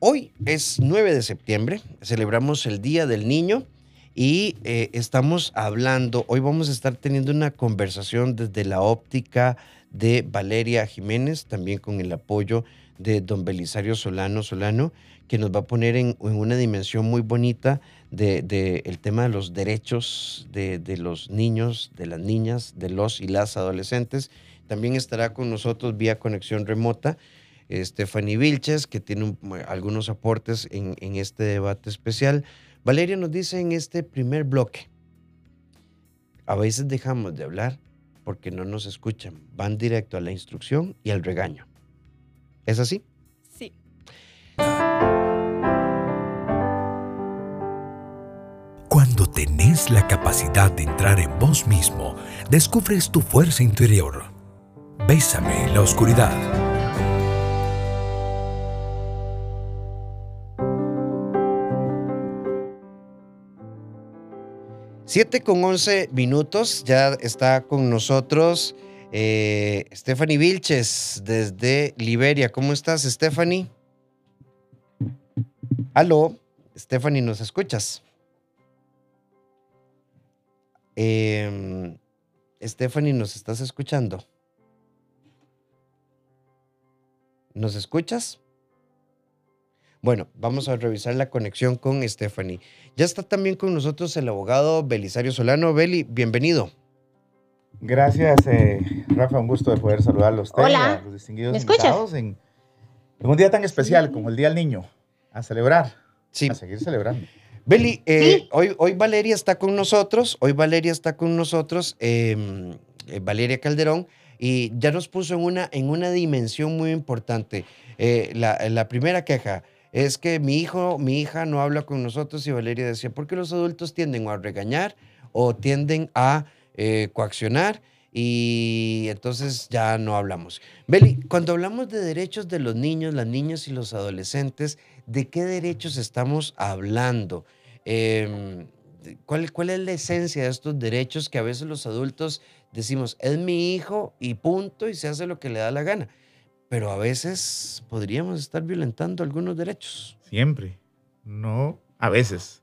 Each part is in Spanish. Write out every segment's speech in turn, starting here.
hoy es 9 de septiembre, celebramos el Día del Niño y eh, estamos hablando, hoy vamos a estar teniendo una conversación desde la óptica de Valeria Jiménez, también con el apoyo de don Belisario Solano Solano, que nos va a poner en, una dimensión muy bonita del de, el tema de los derechos de, de, los niños, de las niñas, de los y las adolescentes. También estará con nosotros vía conexión remota Stephanie Vilches, que tiene algunos aportes en, en este debate especial. Valeria nos dice en este primer bloque, a veces dejamos de hablar porque no nos escuchan, van directo a la instrucción y al regaño. ¿Es así? Sí. Cuando tenés la capacidad de entrar en vos mismo, descubres tu fuerza interior. Bésame en la oscuridad. Siete con once minutos, ya está con nosotros eh, Stephanie Vilches desde Liberia. ¿Cómo estás, Stephanie? Aló, Stephanie, ¿nos escuchas? Eh, Stephanie, ¿nos estás escuchando? ¿Nos escuchas? Bueno, vamos a revisar la conexión con Stephanie. Ya está también con nosotros el abogado Belisario Solano. Beli, bienvenido. Gracias, eh, Rafa. Un gusto de poder saludarlos a usted Hola. a los distinguidos ¿Me escuchas? en, en un día tan especial como el Día del Niño. A celebrar. Sí. A seguir celebrando. Beli, eh, Sí. hoy, hoy Valeria está con nosotros, hoy Valeria está con nosotros, eh, eh, Valeria Calderón, y ya nos puso en una, en una dimensión muy importante. Eh, la, la primera queja es que mi hijo, mi hija no habla con nosotros y Valeria decía, ¿por qué los adultos tienden a regañar o tienden a eh, coaccionar? Y entonces ya no hablamos. Beli, cuando hablamos de derechos de los niños, las niñas y los adolescentes, ¿de qué derechos estamos hablando? Em, ¿cuál, ¿Cuál es la esencia de estos derechos que a veces los adultos decimos, es mi hijo y punto, y se hace lo que le da la gana? Pero a veces podríamos estar violentando algunos derechos. Siempre. No, a veces.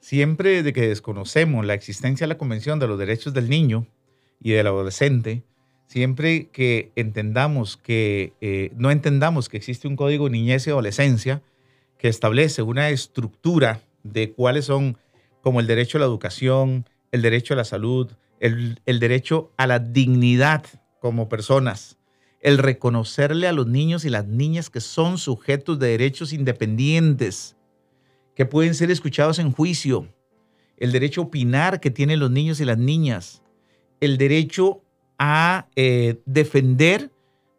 Siempre de que desconocemos la existencia de la Convención de los Derechos del Niño y del Adolescente, siempre que entendamos que, eh, no entendamos que existe un código niñez y adolescencia que establece una estructura de cuáles son como el derecho a la educación, el derecho a la salud, el derecho a la dignidad como personas, el reconocerle a los niños y las niñas que son sujetos de derechos independientes, que pueden ser escuchados en juicio, el derecho a opinar que tienen los niños y las niñas, el derecho a eh, defender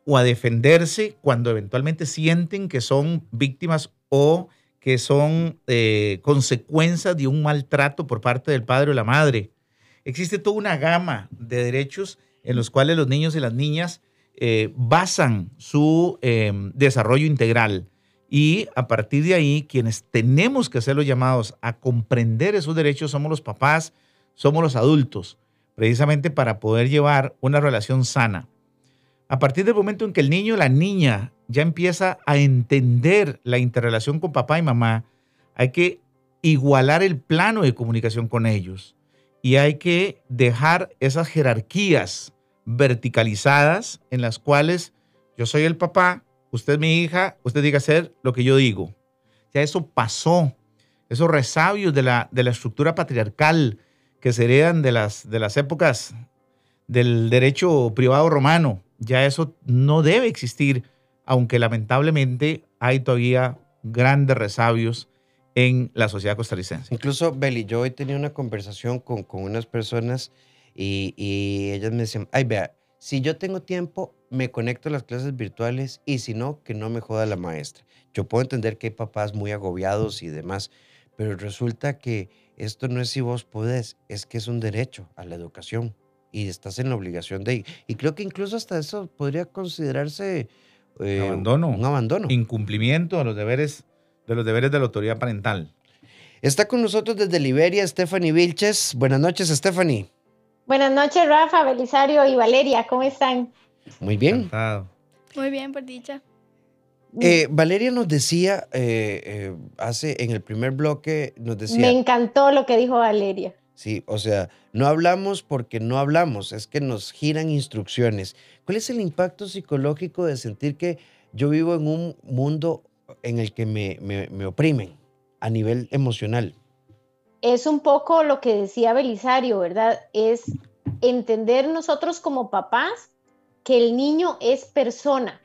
o a defenderse cuando eventualmente sienten que son víctimas o que son eh, consecuencias de un maltrato por parte del padre o la madre. Existe toda una gama de derechos en los cuales los niños y las niñas eh, basan su eh, desarrollo integral. Y a partir de ahí, quienes tenemos que ser los llamados a comprender esos derechos somos los papás, somos los adultos, precisamente para poder llevar una relación sana. A partir del momento en que el niño o la niña ya empieza a entender la interrelación con papá y mamá, hay que igualar el plano de comunicación con ellos y hay que dejar esas jerarquías verticalizadas en las cuales yo soy el papá, usted es mi hija, usted diga hacer lo que yo digo. Ya eso pasó, esos resabios de la, de la estructura patriarcal que se heredan de las, de las épocas del derecho privado romano, ya eso no debe existir, aunque lamentablemente hay todavía grandes resabios en la sociedad costarricense. Incluso, Beli, yo hoy tenía una conversación con, con unas personas y, y ellas me decían, ay, vea, si yo tengo tiempo, me conecto a las clases virtuales y si no, que no me joda la maestra. Yo puedo entender que hay papás muy agobiados y demás, pero resulta que esto no es si vos podés, es que es un derecho a la educación y estás en la obligación de ir. Y creo que incluso hasta eso podría considerarse eh, abandono. un abandono. Incumplimiento de los deberes de los deberes de la autoridad parental. Está con nosotros desde Liberia Stephanie Vilches. Buenas noches, Stephanie. Buenas noches, Rafa, Belisario y Valeria. ¿Cómo están? Muy bien. Encantado. Muy bien, por dicha. Eh, Valeria nos decía, eh, eh, hace en el primer bloque, nos decía... Me encantó lo que dijo Valeria. Sí, o sea, no hablamos porque no hablamos, es que nos giran instrucciones. ¿Cuál es el impacto psicológico de sentir que yo vivo en un mundo en el que me, me oprimen a nivel emocional? Es un poco lo que decía Belisario, ¿verdad? Es entender nosotros como papás que el niño es persona,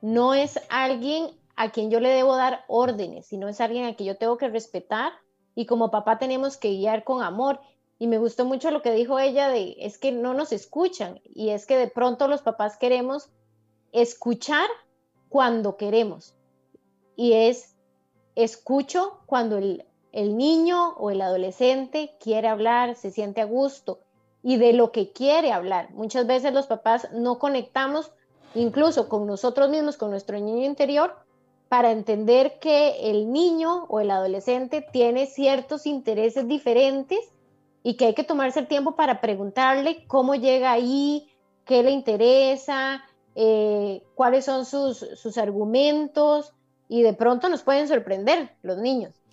no es alguien a quien yo le debo dar órdenes, sino es alguien a quien yo tengo que respetar y como papá tenemos que guiar con amor. Y me gustó mucho lo que dijo ella de, es que no nos escuchan y es que de pronto los papás queremos escuchar cuando queremos. Y es, escucho cuando el, el niño o el adolescente quiere hablar, se siente a gusto y de lo que quiere hablar. Muchas veces los papás no conectamos incluso con nosotros mismos, con nuestro niño interior, para entender que el niño o el adolescente tiene ciertos intereses diferentes y que hay que tomarse el tiempo para preguntarle cómo llega ahí, qué le interesa, eh, cuáles son sus, sus argumentos y de pronto nos pueden sorprender los niños.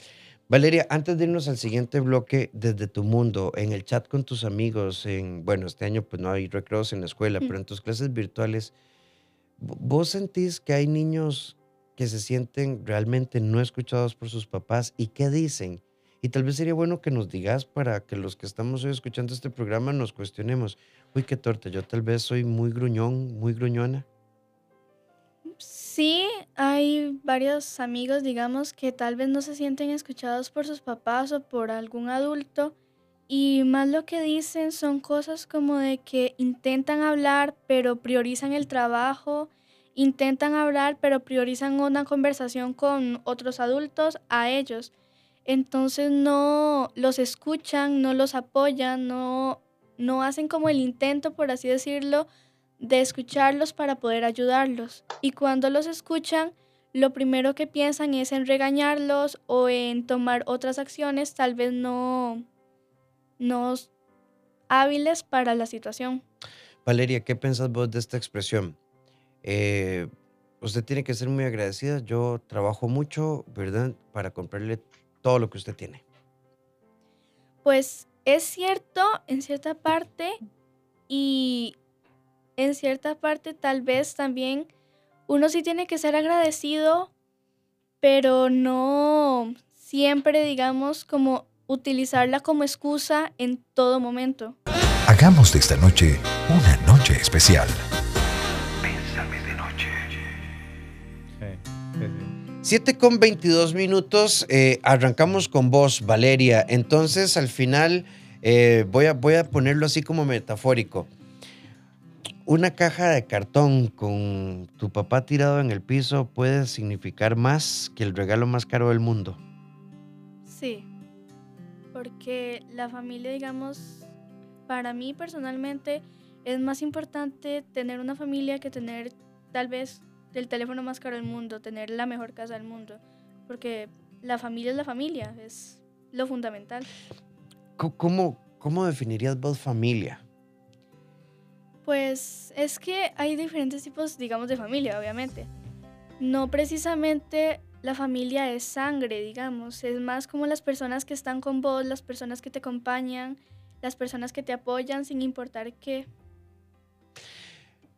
Valeria, antes de irnos al siguiente bloque, desde tu mundo, en el chat con tus amigos, en, bueno, este año pues no hay recreos en la escuela, pero en tus clases virtuales, ¿vos sentís que hay niños que se sienten realmente no escuchados por sus papás y qué dicen? Y tal vez sería bueno que nos digas para que los que estamos hoy escuchando este programa nos cuestionemos, uy, qué torta, yo tal vez soy muy gruñón, muy gruñona. Sí, hay varios amigos, digamos, que tal vez no se sienten escuchados por sus papás o por algún adulto y más lo que dicen son cosas como de que intentan hablar pero priorizan el trabajo, intentan hablar pero priorizan una conversación con otros adultos a ellos. Entonces no los escuchan, no los apoyan, no, no hacen como el intento, por así decirlo, de escucharlos para poder ayudarlos. Y cuando los escuchan, lo primero que piensan es en regañarlos o en tomar otras acciones, tal vez no, no hábiles para la situación. Valeria, ¿qué piensas vos de esta expresión? Eh, usted tiene que ser muy agradecida. Yo trabajo mucho, ¿verdad? Para comprarle todo lo que usted tiene. Pues es cierto en cierta parte y en cierta parte tal vez también uno sí tiene que ser agradecido, pero no siempre, digamos, como utilizarla como excusa en todo momento. Hagamos de esta noche una noche especial. Pésame de noche. 7 con 22 minutos, eh, arrancamos con vos, Valeria. Entonces, al final, eh, voy, a, voy a ponerlo así como metafórico una caja de cartón con tu papá tirado en el piso puede significar más que el regalo más caro del mundo. Sí, porque la familia, digamos, para mí personalmente es más importante tener una familia que tener tal vez el teléfono más caro del mundo, tener la mejor casa del mundo, porque la familia es la familia, es lo fundamental. ¿Cómo, cómo definirías vos familia? Pues es que hay diferentes tipos, digamos, de familia, obviamente. No precisamente la familia es sangre, digamos, es más como las personas que están con vos, las personas que te acompañan, las personas que te apoyan sin importar qué.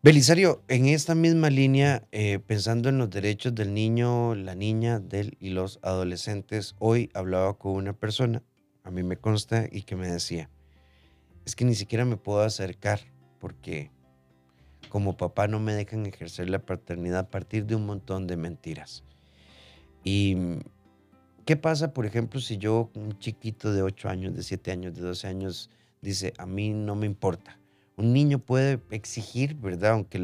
Belisario, en esta misma línea, eh, pensando en los derechos del niño, la niña del, y los adolescentes, hoy hablaba con una persona, a mí me consta, y que me decía, es que ni siquiera me puedo acercar porque como papá no me dejan ejercer la paternidad a partir de un montón de mentiras. ¿Y qué pasa, por ejemplo, si yo, un chiquito de 8 años, de 7 años, de 12 años, dice, a mí no me importa? Un niño puede exigir, ¿verdad? Aunque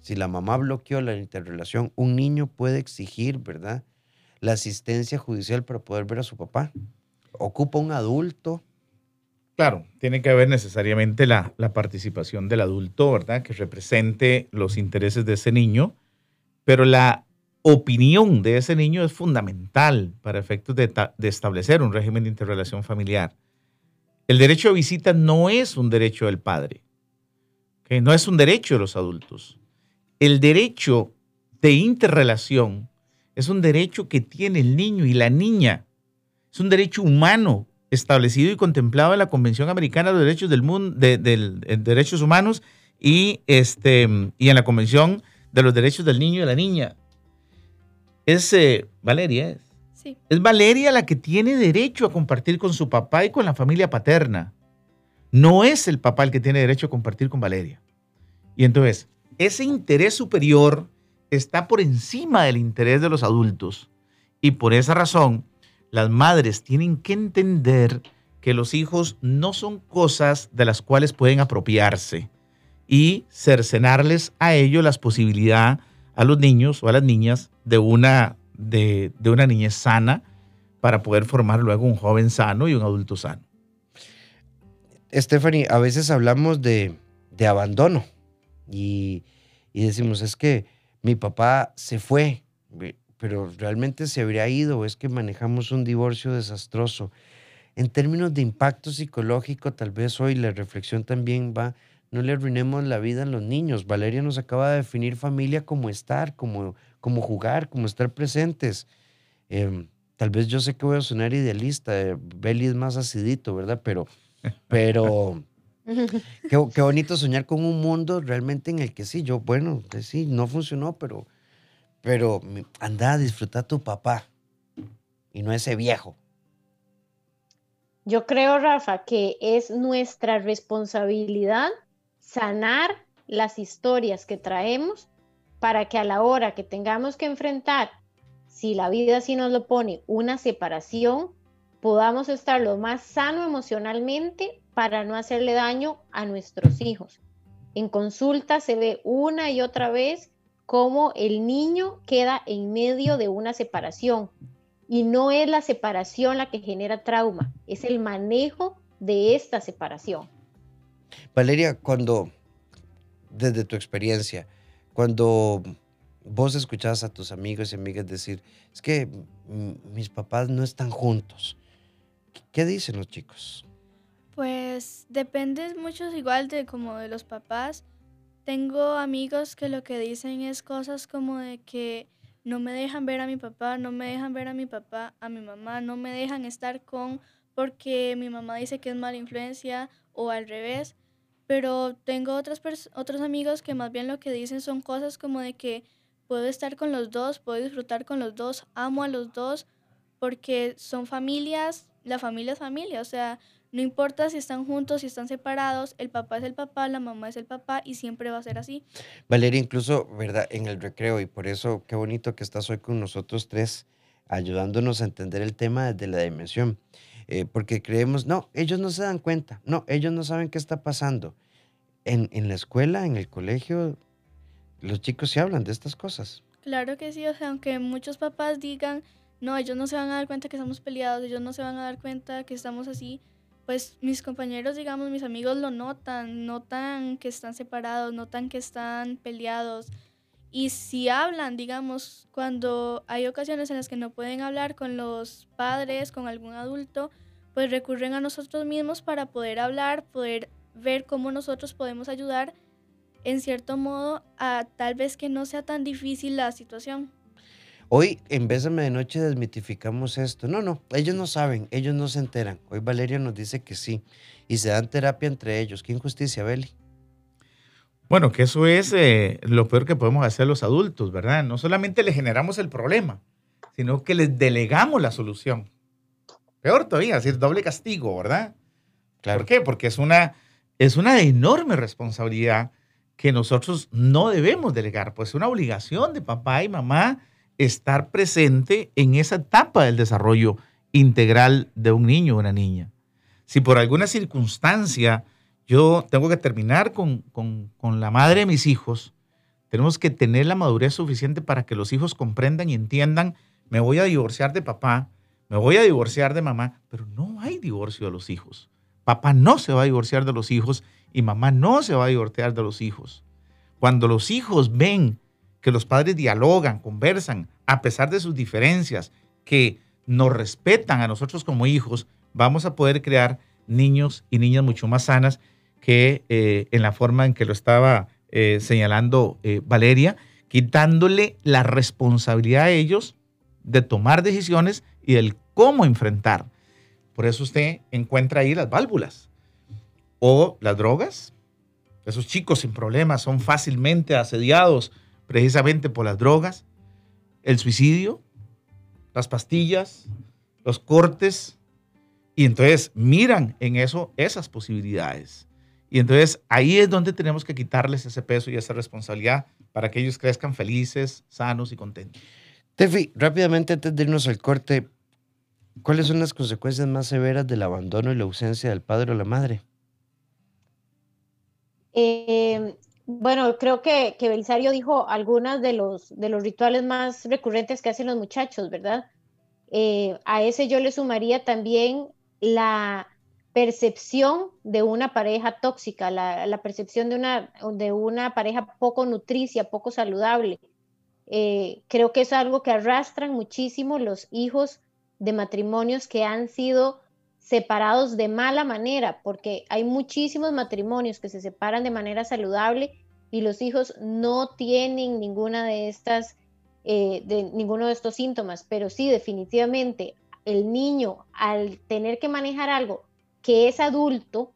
si la mamá bloqueó la interrelación, un niño puede exigir, ¿verdad? La asistencia judicial para poder ver a su papá. Ocupa un adulto Claro, tiene que haber necesariamente la, participación del adulto, ¿verdad? Que represente los intereses de ese niño, pero la opinión de ese niño es fundamental para efectos de, establecer un régimen de interrelación familiar. El derecho a visita no es un derecho del padre, no es un derecho de los adultos. El derecho de interrelación es un derecho que tiene el niño y la niña. Es un derecho humano establecido y contemplado en la Convención Americana de Derechos del Mundo, de, Derechos Humanos y, este, y en la Convención de los Derechos del Niño y de la Niña. Es eh, Valeria, ¿es? Sí. Es Valeria la que tiene derecho a compartir con su papá y con la familia paterna. No es el papá el que tiene derecho a compartir con Valeria. Y entonces, ese interés superior está por encima del interés de los adultos. Y por esa razón, las madres tienen que entender que los hijos no son cosas de las cuales pueden apropiarse y cercenarles a ellos las posibilidades a los niños o a las niñas de una, de, una niñez sana para poder formar luego un joven sano y un adulto sano. Stephanie, a veces hablamos de, abandono y, y, decimos, es que mi papá se fue, pero realmente se habría ido, es que manejamos un divorcio desastroso. En términos de impacto psicológico, tal vez hoy la reflexión también va, no le arruinemos la vida a los niños. Valeria nos acaba de definir familia como estar, como, como jugar, como estar presentes. Em, tal vez yo sé que voy a sonar idealista, eh, Beli es más acidito, ¿verdad? Pero, pero qué, qué, bonito soñar con un mundo realmente en el que sí, yo, bueno, sí, no funcionó, pero pero anda a disfrutar tu papá y no ese viejo. Yo creo, Rafa, que es nuestra responsabilidad sanar las historias que traemos para que a la hora que tengamos que enfrentar, si la vida sí nos lo pone, una separación, podamos estar lo más sano emocionalmente para no hacerle daño a nuestros hijos. En consulta se ve una y otra vez cómo el niño queda en medio de una separación. Y no es la separación la que genera trauma, es el manejo de esta separación. Valeria, cuando, desde tu experiencia, cuando vos escuchás a tus amigos y amigas decir, es que mis papás no están juntos, ¿qué dicen los chicos? Pues depende mucho igual de como de los papás tengo amigos que lo que dicen es cosas como de que no me dejan ver a mi papá, no me dejan ver a mi papá, a mi mamá, no me dejan estar con porque mi mamá dice que es mala influencia o al revés. Pero tengo otras otros amigos que más bien lo que dicen son cosas como de que puedo estar con los dos, puedo disfrutar con los dos, amo a los dos, porque son familias, la familia es familia, o sea, no importa si están juntos, si están separados, el papá es el papá, la mamá es el papá y siempre va a ser así. Valeria, incluso, ¿verdad? En el recreo, y por eso qué bonito que estás hoy con nosotros tres, ayudándonos a entender el tema desde la dimensión. Eh, porque creemos, no, ellos no se dan cuenta, no, ellos no saben qué está pasando. En, en la escuela, en el colegio, los chicos se hablan de estas cosas. Claro que sí, o sea, aunque muchos papás digan, no, ellos no se van a dar cuenta que estamos peleados, ellos no se van a dar cuenta que estamos así, pues mis compañeros, digamos, mis amigos lo notan, notan que están separados, notan que están peleados. Y si hablan, digamos, cuando hay ocasiones en las que no pueden hablar con los padres, con algún adulto, pues recurren a nosotros mismos para poder hablar, poder ver cómo nosotros podemos ayudar en cierto modo a tal vez que no sea tan difícil la situación. Hoy en Bésame de Noche desmitificamos esto. No, no, ellos no saben, ellos no se enteran. Hoy Valeria nos dice que sí. Y se dan terapia entre ellos. ¿Qué injusticia, Beli? Bueno, que eso es eh, lo peor que podemos hacer los adultos, ¿verdad? No solamente le generamos el problema, sino que les delegamos la solución. Peor todavía, es decir, doble castigo, ¿verdad? ¿Por qué? Porque es una, es una enorme responsabilidad que nosotros no debemos delegar, pues es una obligación de papá y mamá estar presente en esa etapa del desarrollo integral de un niño o una niña. Si por alguna circunstancia yo tengo que terminar con, la madre de mis hijos, tenemos que tener la madurez suficiente para que los hijos comprendan y entiendan, me voy a divorciar de papá, me voy a divorciar de mamá, pero no hay divorcio de los hijos. Papá no se va a divorciar de los hijos y mamá no se va a divorciar de los hijos. Cuando los hijos ven que los padres dialogan, conversan, a pesar de sus diferencias, que nos respetan a nosotros como hijos, vamos a poder crear niños y niñas mucho más sanas que eh, en la forma en que lo estaba eh, señalando eh, Valeria, quitándole la responsabilidad a ellos de tomar decisiones y del cómo enfrentar. Por eso usted encuentra ahí las válvulas o las drogas. Esos chicos sin problemas son fácilmente asediados precisamente por las drogas, el suicidio, las pastillas, los cortes. Y entonces miran en eso esas posibilidades. Y entonces ahí es donde tenemos que quitarles ese peso y esa responsabilidad para que ellos crezcan felices, sanos y contentos. Tefi, rápidamente antes de irnos al corte, ¿cuáles son las consecuencias más severas del abandono y la ausencia del padre o la madre? Eh, bueno, creo que, Belisario dijo algunas de los, de los rituales más recurrentes que hacen los muchachos, ¿verdad? Eh, a ese yo le sumaría también la percepción de una pareja tóxica, la, percepción de una, de una pareja poco nutricia, poco saludable. Eh, creo que es algo que arrastran muchísimo los hijos de matrimonios que han sido separados de mala manera, porque hay muchísimos matrimonios que se separan de manera saludable y los hijos no tienen ninguna de estas, eh, de ninguno de estos síntomas, pero sí definitivamente el niño al tener que manejar algo que es adulto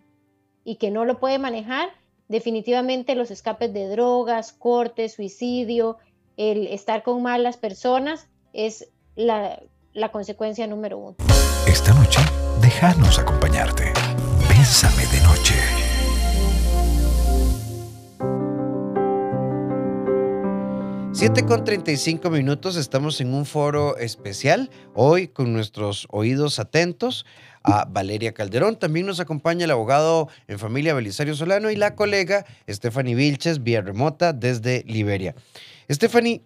y que no lo puede manejar, definitivamente los escapes de drogas, cortes, suicidio, el estar con malas personas es la, la consecuencia número uno. Esta noche, déjanos acompañarte. Bésame de noche. 7 con 35 minutos, estamos en un foro especial, hoy con nuestros oídos atentos a Valeria Calderón. También nos acompaña el abogado en familia Belisario Solano y la colega Stephanie Vilches, vía remota desde Liberia. Stephanie,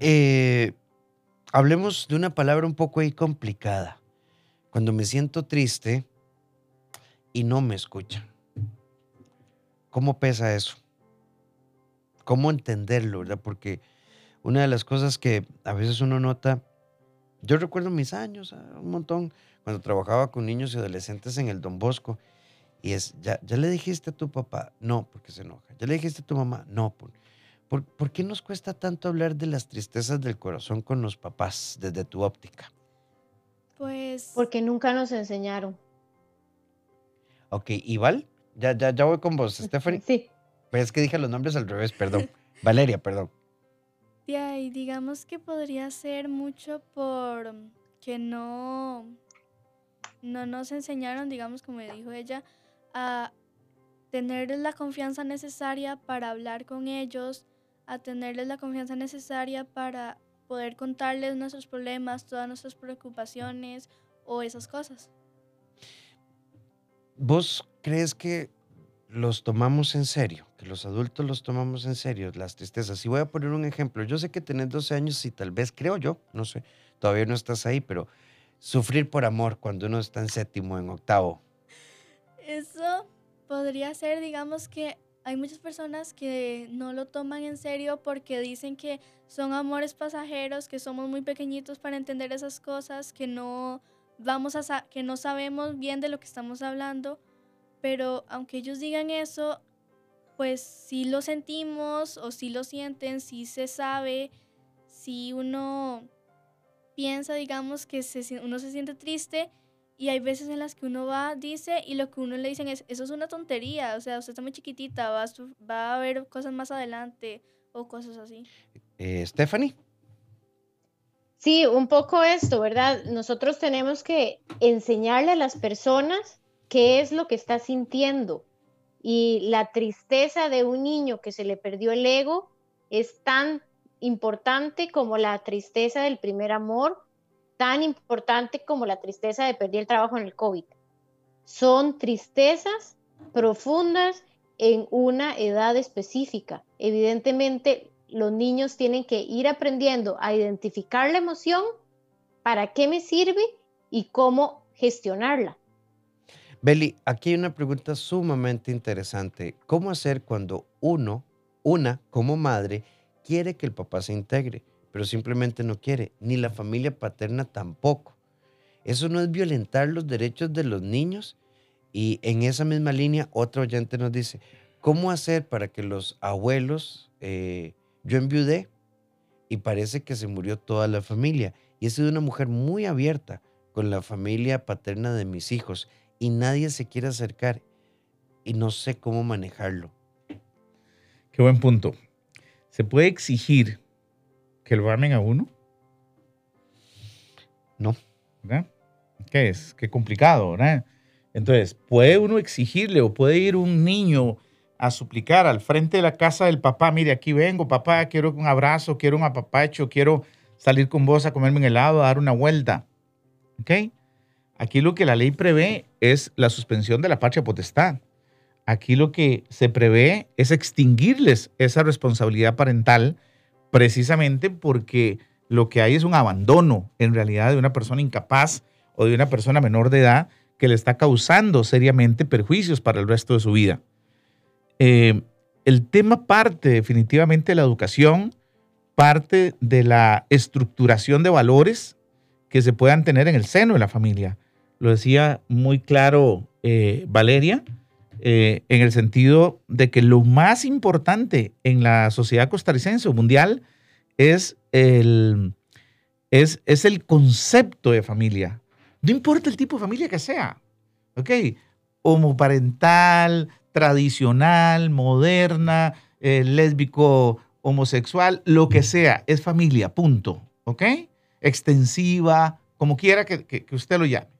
eh, hablemos de una palabra un poco ahí complicada. Cuando me siento triste y no me escuchan. ¿Cómo pesa eso? ¿Cómo entenderlo, verdad? Porque una de las cosas que a veces uno nota, yo recuerdo mis años, ah, un montón, cuando trabajaba con niños y adolescentes en el Don Bosco, y es, ¿ya, le dijiste a tu papá? No, porque se enoja. ¿Ya le dijiste a tu mamá? No, por, por, qué nos cuesta tanto hablar de las tristezas del corazón con los papás desde tu óptica? Pues... Porque nunca nos enseñaron. Ok, Val? Ya, ya, ya voy con vos, Stephanie. Sí. Pues es que dije los nombres al revés, perdón. Valeria, perdón. y digamos que podría ser mucho por que no no nos enseñaron, digamos, como dijo ella, a tenerles la confianza necesaria para hablar con ellos, a tenerles la confianza necesaria para poder contarles nuestros problemas, todas nuestras preocupaciones o esas cosas. ¿Vos crees que los tomamos en serio, que los adultos los tomamos en serio, las tristezas? Y voy a poner un ejemplo. Yo sé que tenés 12 años y tal vez, creo yo, no sé, todavía no estás ahí, pero sufrir por amor cuando uno está en séptimo, en octavo? Eso podría ser, digamos que hay muchas personas que no lo toman en serio porque dicen que son amores pasajeros, que somos muy pequeñitos para entender esas cosas, que no vamos a que no sabemos bien de lo que estamos hablando, pero aunque ellos digan eso, pues si lo sentimos o si lo sienten, si se sabe, si uno piensa, digamos, que uno se siente triste y hay veces en las que uno va, dice, y lo que uno le dicen es, eso es una tontería, o sea, usted está muy chiquitita, va a, va a haber cosas más adelante o cosas así. Eh, Stephanie. Sí, un poco esto, ¿verdad? Nosotros tenemos que enseñarle a las personas qué es lo que está sintiendo. Y la tristeza de un niño que se le perdió el ego es tan importante como la tristeza del primer amor, tan importante como la tristeza de perder el trabajo en el COVID. Son tristezas profundas en una edad específica. Evidentemente, los niños tienen que ir aprendiendo a identificar la emoción, para qué me sirve y cómo gestionarla. Beli, aquí hay una pregunta sumamente interesante. ¿Cómo hacer cuando uno, una como madre, quiere que el papá se integre, pero simplemente no quiere, ni la familia paterna tampoco. Eso no es violentar los derechos de los niños. Y en esa misma línea, otro oyente nos dice, ¿cómo hacer para que los abuelos, eh, yo enviudé y parece que se murió toda la familia y he sido una mujer muy abierta con la familia paterna de mis hijos y nadie se quiere acercar y no sé cómo manejarlo. Qué buen punto. ¿Se puede exigir que lo amen a uno? No. ¿Verdad? ¿Qué es? Qué complicado, ¿verdad? Entonces, ¿puede uno exigirle o puede ir un niño a suplicar al frente de la casa del papá, mire, aquí vengo, papá, quiero un abrazo, quiero un apapacho, quiero salir con vos a comerme un helado, a dar una vuelta? ¿Ok? Aquí lo que la ley prevé es la suspensión de la patria potestad. Aquí lo que se prevé es extinguirles esa responsabilidad parental precisamente porque lo que hay es un abandono en realidad de una persona incapaz o de una persona menor de edad que le está causando seriamente perjuicios para el resto de su vida. Eh, el tema parte definitivamente de la educación, parte de la estructuración de valores que se puedan tener en el seno de la familia. Lo decía muy claro eh, Valeria, eh, en el sentido de que lo más importante en la sociedad costarricense o mundial es el, es, es el concepto de familia. No importa el tipo de familia que sea, ¿ok? Homoparental, tradicional, moderna, eh, lésbico, homosexual, lo que sea, es familia, punto, ¿ok? Extensiva, como quiera que, que usted lo llame.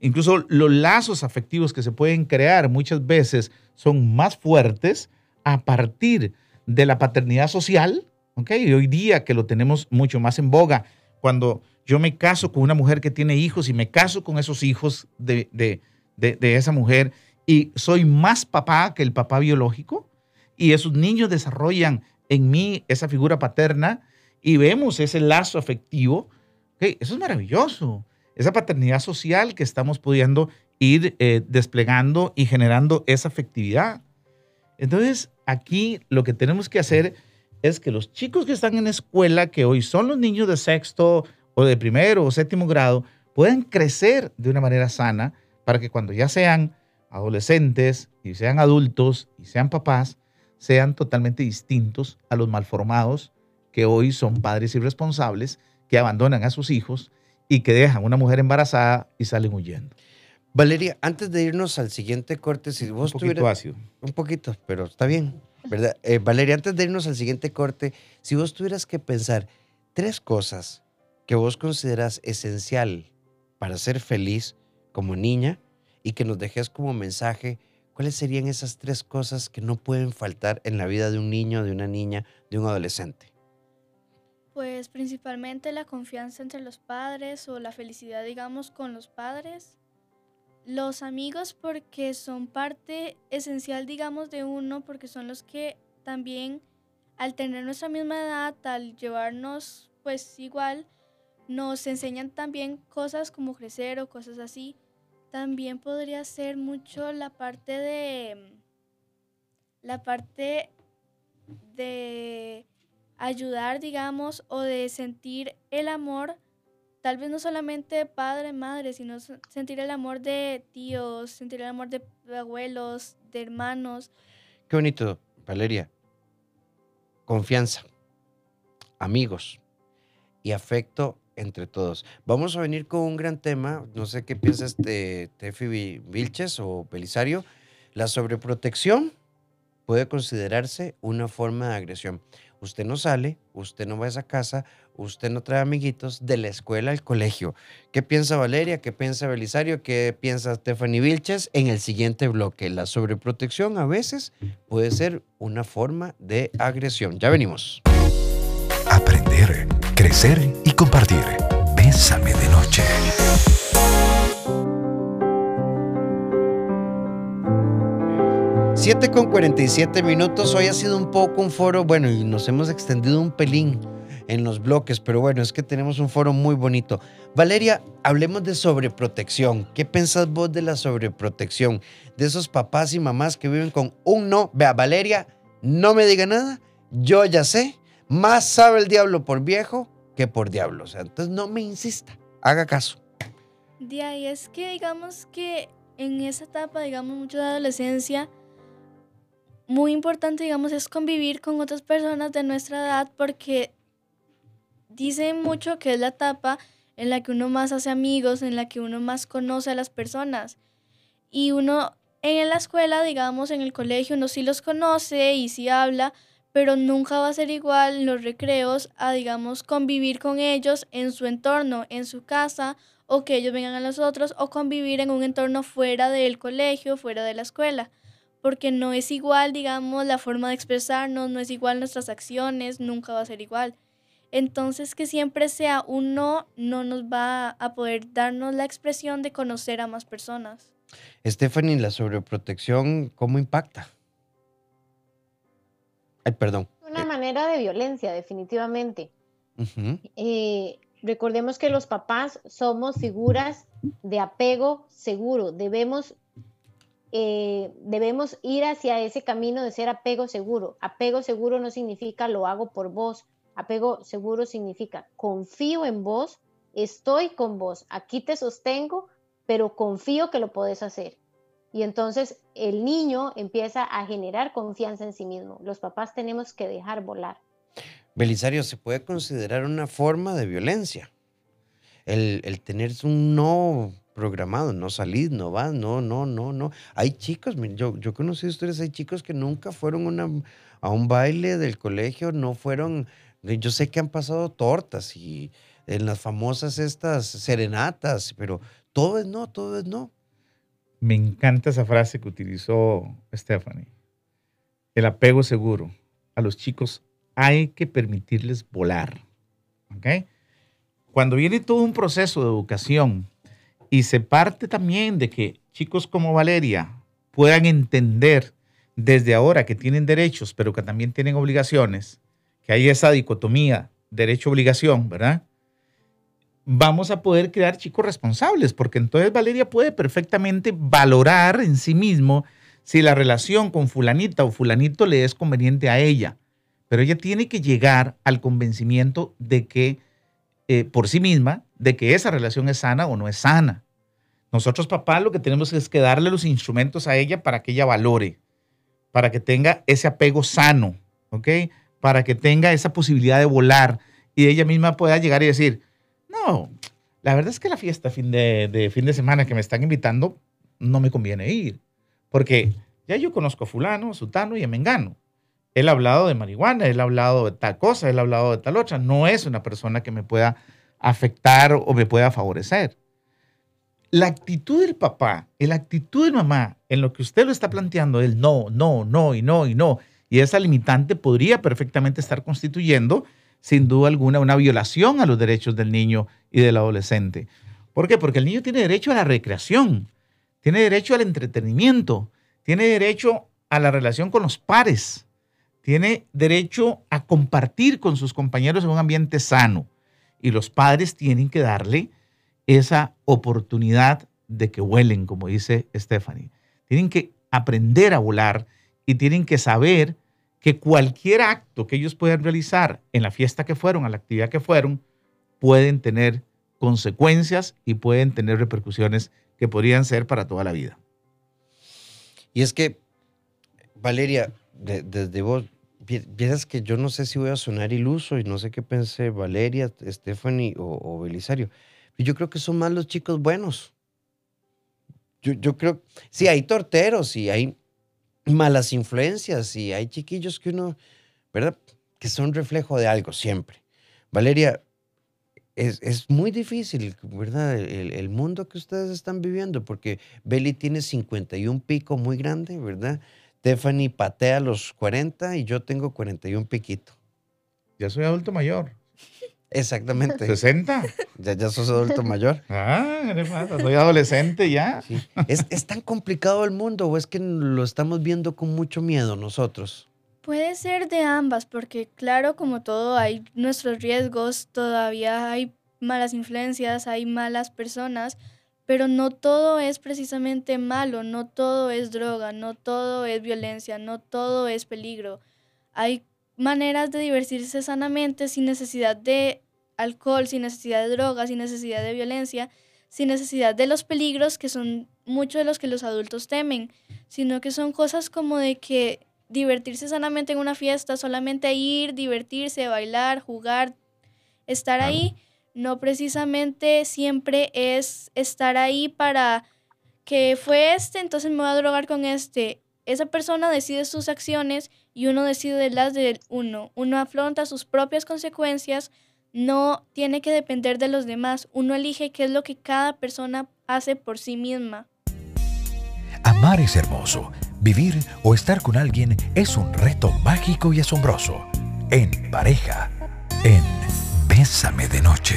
Incluso los lazos afectivos que se pueden crear muchas veces son más fuertes a partir de la paternidad social, ¿ok? Y hoy día que lo tenemos mucho más en boga, cuando yo me caso con una mujer que tiene hijos y me caso con esos hijos de, de, de, esa mujer y soy más papá que el papá biológico y esos niños desarrollan en mí esa figura paterna y vemos ese lazo afectivo, ¿ok? Eso es maravilloso esa paternidad social que estamos pudiendo ir eh, desplegando y generando esa afectividad. Entonces, aquí lo que tenemos que hacer es que los chicos que están en escuela, que hoy son los niños de sexto o de primero o séptimo grado, puedan crecer de una manera sana para que cuando ya sean adolescentes y sean adultos y sean papás, sean totalmente distintos a los malformados que hoy son padres irresponsables que abandonan a sus hijos y que dejan una mujer embarazada y salen huyendo. Valeria, antes de irnos al siguiente corte, si vos un poquito ácido. Un poquito, pero está bien, ¿verdad? Eh, Valeria, antes de irnos al siguiente corte, si vos tuvieras que pensar tres cosas que vos consideras esencial para ser feliz como niña y que nos dejes como mensaje, ¿cuáles serían esas tres cosas que no pueden faltar en la vida de un niño, de una niña, de un adolescente? Pues principalmente la confianza entre los padres o la felicidad, digamos, con los padres. Los amigos porque son parte esencial, digamos, de uno, porque son los que también al tener nuestra misma edad, al llevarnos pues igual, nos enseñan también cosas como crecer o cosas así. También podría ser mucho la parte de la parte de ayudar, digamos, o de sentir el amor, tal vez no solamente de padre, madre, sino sentir el amor de tíos, sentir el amor de abuelos, de hermanos. Qué bonito, Valeria. Confianza, amigos y afecto entre todos. Vamos a venir con un gran tema, no sé qué piensas de Tefi Vilches o Belisario. La sobreprotección puede considerarse una forma de agresión. Usted no sale, usted no va a esa casa, usted no trae amiguitos de la escuela al colegio. ¿Qué piensa Valeria? ¿Qué piensa Belisario? ¿Qué piensa Stephanie Vilches? En el siguiente bloque, la sobreprotección a veces puede ser una forma de agresión. Ya venimos. Aprender, crecer y compartir. Bésame de noche. 7 con 47 minutos. Hoy ha sido un poco un foro, bueno, y nos hemos extendido un pelín en los bloques, pero bueno, es que tenemos un foro muy bonito. Valeria, hablemos de sobreprotección. ¿Qué pensás vos de la sobreprotección? De esos papás y mamás que viven con un no. Vea, Valeria, no me diga nada. Yo ya sé. Más sabe el diablo por viejo que por diablo. O sea, entonces no me insista. Haga caso. De ahí es que digamos que en esa etapa, digamos, mucho de adolescencia, muy importante, digamos, es convivir con otras personas de nuestra edad porque dicen mucho que es la etapa en la que uno más hace amigos, en la que uno más conoce a las personas. Y uno en la escuela, digamos, en el colegio, uno sí los conoce y sí habla, pero nunca va a ser igual los recreos a, digamos, convivir con ellos en su entorno, en su casa, o que ellos vengan a los otros, o convivir en un entorno fuera del colegio, fuera de la escuela. Porque no es igual, digamos, la forma de expresarnos, no es igual nuestras acciones, nunca va a ser igual. Entonces, que siempre sea uno, no nos va a poder darnos la expresión de conocer a más personas. Stephanie, la sobreprotección, ¿cómo impacta? Ay, perdón. Una manera de violencia, definitivamente. Eh, recordemos que los papás somos figuras de apego seguro. Debemos, eh, debemos ir hacia ese camino de ser apego seguro. Apego seguro no significa lo hago por vos, Apego seguro significa confío en vos, estoy con vos, aquí te sostengo, pero confío que lo podés hacer. Y entonces el niño empieza a generar confianza en sí mismo. Los papás tenemos que dejar volar. Belisario, ¿se puede considerar una forma de violencia? El, el tener un no programado, no salir, no vas, no, no, no, no. Hay chicos, yo, yo conocí ustedes, hay chicos que nunca fueron a un baile del colegio, no fueron yo sé que han pasado tortas y en las famosas estas serenatas, pero todo es no, todo es no. Me encanta esa frase que utilizó Stephanie. El apego seguro. A los chicos hay que permitirles volar. Cuando viene todo un proceso de educación y se parte también de que chicos como Valeria puedan entender desde ahora que tienen derechos, pero que también tienen obligaciones, que hay esa dicotomía derecho-obligación, ¿verdad? Vamos a poder crear chicos responsables, porque entonces Valeria puede perfectamente valorar en sí mismo si la relación con fulanita o fulanito le es conveniente a ella. Pero ella tiene que llegar al convencimiento de que, eh, por sí misma, de que esa relación es sana o no es sana. Nosotros, papá, lo que tenemos es que darle los instrumentos a ella para que ella valore, para que tenga ese apego sano, ¿ok? para que tenga esa posibilidad de volar y ella misma pueda llegar y decir, no, la verdad es que la fiesta fin de, fin de semana que me están invitando no me conviene ir, porque ya yo conozco a fulano, sutano y a mengano. Él ha hablado de marihuana, él ha hablado de tal cosa, él ha hablado de tal otra. No es una persona que me pueda afectar o me pueda favorecer. La actitud del papá, la actitud de mamá en lo que usted lo está planteando, el no, no, no y no y no, y esa limitante podría perfectamente estar constituyendo, sin duda alguna, una violación a los derechos del niño y del adolescente. ¿Por qué? Porque el niño tiene derecho a la recreación, tiene derecho al entretenimiento, tiene derecho a la relación con los pares, tiene derecho a compartir con sus compañeros en un ambiente sano. Y los padres tienen que darle esa oportunidad de que vuelen, como dice Stephanie. Tienen que aprender a volar y tienen que saber que cualquier acto que ellos puedan realizar en la fiesta que fueron, a la actividad que fueron, pueden tener consecuencias y pueden tener repercusiones que podrían ser para toda la vida. Y es que, Valeria, desde vos, piensas que yo no sé si voy a sonar iluso y no sé qué pensé Valeria, Stephanie o, o Belisario. Yo creo que son más los chicos buenos. Yo, yo creo, sí, hay torteros y hay malas influencias y hay chiquillos que uno, ¿verdad? Que son reflejo de algo siempre. Valeria, es, muy difícil, ¿verdad? El, mundo que ustedes están viviendo, porque Beli tiene 51 pico muy grande, ¿verdad? Stephanie patea los 40 y yo tengo 41 piquito. Ya soy adulto mayor. Exactamente. ¿60? Ya, ya sos adulto mayor. Ah, ¿qué pasa? Soy adolescente ya. ¿Es, ¿Es, tan complicado el mundo o es que lo estamos viendo con mucho miedo nosotros? Puede ser de ambas, porque claro, como todo, hay nuestros riesgos, todavía hay malas influencias, hay malas personas, pero no todo es precisamente malo, no todo es droga, no todo es violencia, no todo es peligro. Hay maneras de divertirse sanamente sin necesidad de alcohol, sin necesidad de drogas, sin necesidad de violencia, sin necesidad de los peligros que son muchos de los que los adultos temen, sino que son cosas como de que divertirse sanamente en una fiesta, solamente ir, divertirse, bailar, jugar, estar ahí. No precisamente siempre es estar ahí para que fue este, entonces me voy a drogar con este. Esa persona decide sus acciones y uno decide las de uno. Uno afronta sus propias consecuencias, no tiene que depender de los demás. Uno elige qué es lo que cada persona hace por sí misma. Amar es hermoso. Vivir o estar con alguien es un reto mágico y asombroso. En pareja. En Bésame de Noche.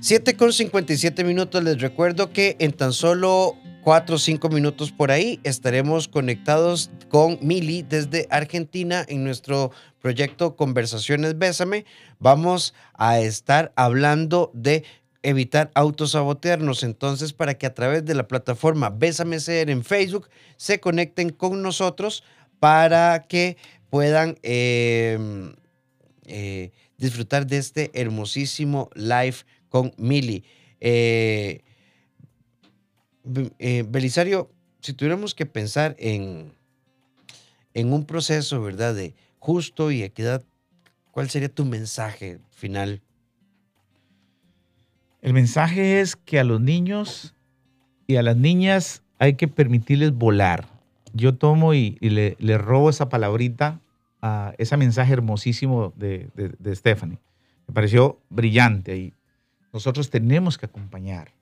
7 con 57 minutos. Les recuerdo que en tan solo 4 o 5 minutos por ahí estaremos conectados con Mili desde Argentina en nuestro proyecto Conversaciones Bésame. Vamos a estar hablando de evitar autosabotearnos. Entonces, para que a través de la plataforma Bésame Ser en Facebook se conecten con nosotros para que puedan eh, eh, disfrutar de este hermosísimo live con Mili. Eh, eh, Belisario, si tuviéramos que pensar en, en un proceso, ¿verdad? De justo y equidad, ¿cuál sería tu mensaje final? El mensaje es que a los niños y a las niñas hay que permitirles volar. Yo tomo y, le, robo esa palabrita a ese mensaje hermosísimo de, Stephanie. Me pareció brillante y nosotros tenemos que acompañar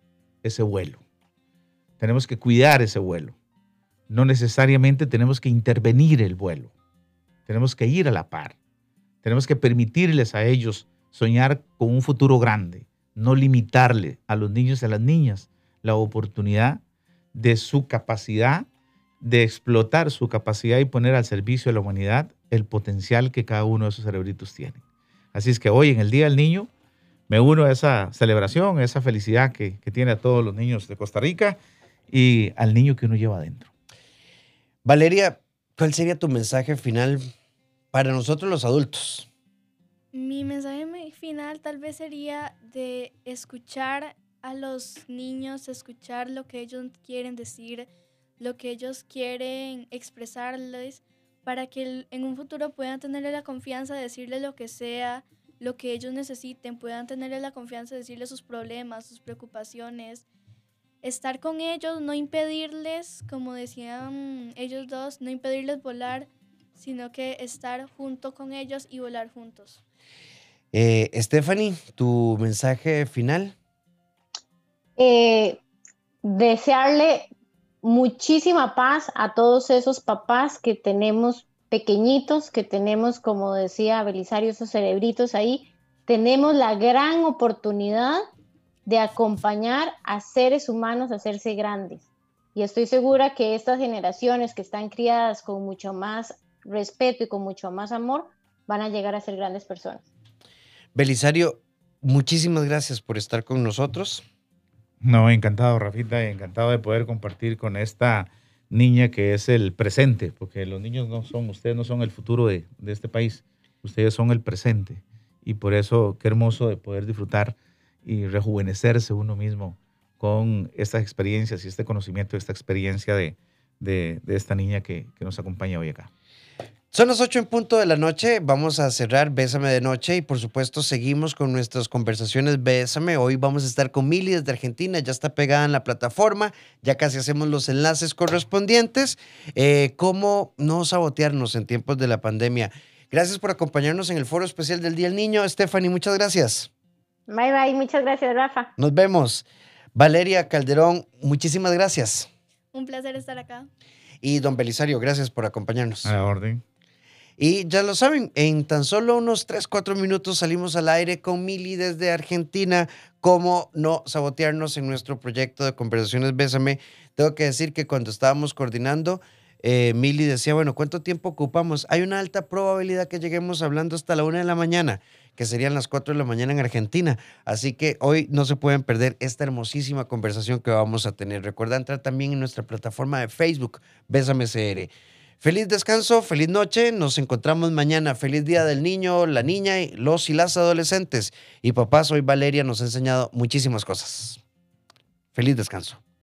ese vuelo. Tenemos que cuidar ese vuelo. No necesariamente tenemos que intervenir el vuelo. Tenemos que ir a la par. Tenemos que permitirles a ellos soñar con un futuro grande, no limitarle a los niños y a las niñas la oportunidad de su capacidad, de explotar su capacidad y poner al servicio de la humanidad el potencial que cada uno de esos cerebritos tiene. Así es que hoy, en el Día del Niño, me uno a esa celebración, a esa felicidad que, que tiene a todos los niños de Costa Rica y al niño que uno lleva adentro. Valeria, ¿cuál sería tu mensaje final para nosotros los adultos? Mi mensaje me- final tal vez sería de escuchar a los niños, escuchar lo que ellos quieren decir, lo que ellos quieren expresarles, para que en un futuro puedan tenerle la confianza de decirle lo que sea, lo que ellos necesiten, puedan tenerle la confianza de decirle sus problemas, sus preocupaciones, estar con ellos, no impedirles, como decían ellos dos, no impedirles volar, sino que estar junto con ellos y volar juntos. Eh, Stephanie, tu mensaje final. eh, desearle muchísima paz a todos esos papás que tenemos pequeñitos, que tenemos, como decía Belisario, esos cerebritos ahí. Tenemos la gran oportunidad de acompañar a seres humanos a hacerse grandes. Y estoy segura que estas generaciones que están criadas con mucho más respeto y con mucho más amor van a llegar a ser grandes personas. Belisario, muchísimas gracias por estar con nosotros. No, encantado, Rafita, encantado de poder compartir con esta niña que es el presente, porque los niños no son, ustedes no son el futuro de, de este país, ustedes son el presente. Y por eso, qué hermoso de poder disfrutar y rejuvenecerse uno mismo con estas experiencias y este conocimiento, esta experiencia de, de- de esta niña que, que nos acompaña hoy acá. Son las 8 en punto de la noche. Vamos a cerrar Bésame de Noche y por supuesto seguimos con nuestras conversaciones Bésame. Hoy vamos a estar con Mili desde Argentina. Ya está pegada en la plataforma. Ya casi hacemos los enlaces correspondientes. Eh, ¿Cómo no sabotearnos en tiempos de la pandemia? Gracias por acompañarnos en el foro especial del Día del Niño. Stephanie, muchas gracias. Bye bye, muchas gracias, Rafa. Nos vemos. Valeria Calderón, muchísimas gracias. Un placer estar acá. Y don Belisario, gracias por acompañarnos. A la orden. Y ya lo saben, en tan solo unos 3, 4 minutos salimos al aire con Mili desde Argentina. ¿Cómo no sabotearnos en nuestro proyecto de conversaciones Bésame? Tengo que decir que cuando estábamos coordinando, eh, Mili decía, bueno, ¿cuánto tiempo ocupamos? Hay una alta probabilidad que lleguemos hablando hasta la una de la mañana, que serían las 4 de la mañana en Argentina. Así que hoy no se pueden perder esta hermosísima conversación que vamos a tener. Recuerda entrar también en nuestra plataforma de Facebook, Bésame CR. Feliz descanso, feliz noche. Nos encontramos mañana. Feliz día del niño, la niña, los y las adolescentes. Y papá, soy Valeria, nos ha enseñado muchísimas cosas. Feliz descanso.